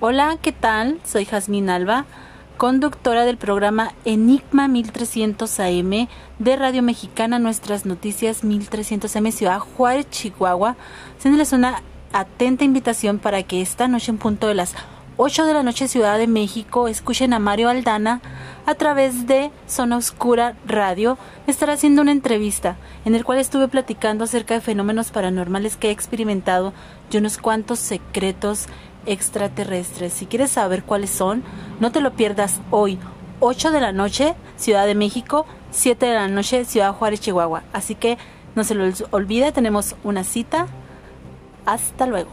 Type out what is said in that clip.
Hola, ¿qué tal? Soy Jazmín Alba, conductora del programa Enigma 1300 AM de Radio Mexicana Nuestras Noticias 1300 AM Ciudad Juárez, Chihuahua, haciéndoles una atenta invitación para que esta noche en punto de las 8 de la noche Ciudad de México escuchen a Mario Aldana a través de Zona Oscura Radio estará haciendo una entrevista en el cual estuve platicando acerca de fenómenos paranormales que he experimentado y unos cuantos secretos extraterrestres. Si quieres saber cuáles son, no te lo pierdas hoy, 8 de la noche, Ciudad de México, 7 de la noche, Ciudad Juárez, Chihuahua. Así que no se lo olvide, tenemos una cita. Hasta luego.